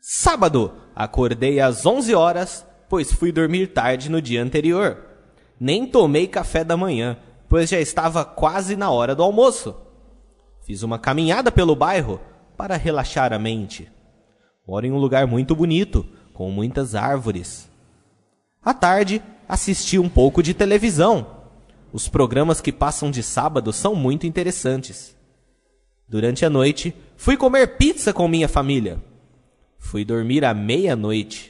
Sábado, acordei às 11 horas, pois fui dormir tarde no dia anterior. Nem tomei café da manhã, pois já estava quase na hora do almoço. Fiz uma caminhada pelo bairro para relaxar a mente. Moro em um lugar muito bonito, com muitas árvores. À tarde, assisti um pouco de televisão. Os programas que passam de sábado são muito interessantes. Durante a noite, fui comer pizza com minha família. Fui dormir à meia-noite.